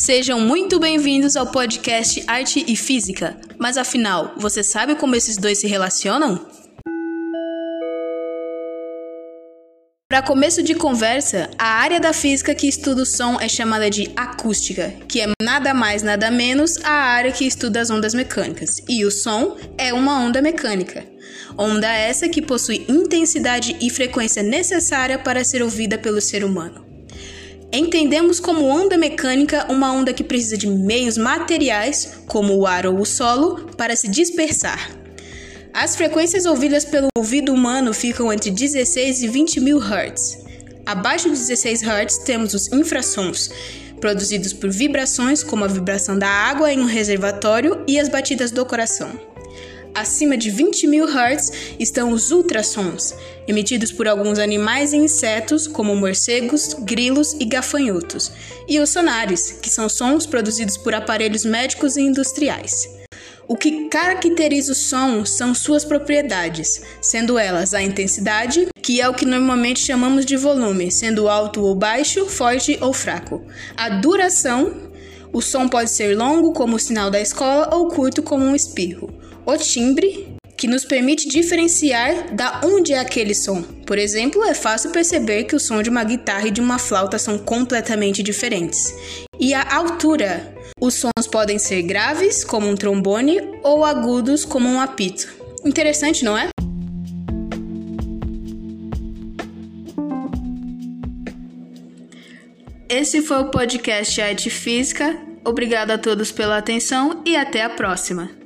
Sejam muito bem-vindos ao podcast Arte e Física. Mas afinal, você sabe como esses dois se relacionam? Para começo de conversa, a área da física que estuda o som é chamada de acústica, que é nada mais nada menos a área que estuda as ondas mecânicas. E o som é uma onda mecânica. Onda essa que possui intensidade e frequência necessária para ser ouvida pelo ser humano. Entendemos como onda mecânica uma onda que precisa de meios materiais, como o ar ou o solo, para se dispersar. As frequências ouvidas pelo ouvido humano ficam entre 16 e 20 mil Hz. Abaixo de 16 Hz temos os infrassons, produzidos por vibrações como a vibração da água em um reservatório e as batidas do coração. Acima de 20 mil Hz estão os ultrassons, emitidos por alguns animais e insetos, como morcegos, grilos e gafanhotos, e os sonares, que são sons produzidos por aparelhos médicos e industriais. O que caracteriza o som são suas propriedades, sendo elas a intensidade, que é o que normalmente chamamos de volume, sendo alto ou baixo, forte ou fraco, a duração, o som pode ser longo, como o sinal da escola, ou curto, como um espirro o timbre, que nos permite diferenciar da onde é aquele som. Por exemplo, é fácil perceber que o som de uma guitarra e de uma flauta são completamente diferentes. E a altura. Os sons podem ser graves, como um trombone, ou agudos, como um apito. Interessante, não é? Esse foi o podcast Arte Física. Obrigado a todos pela atenção e até a próxima.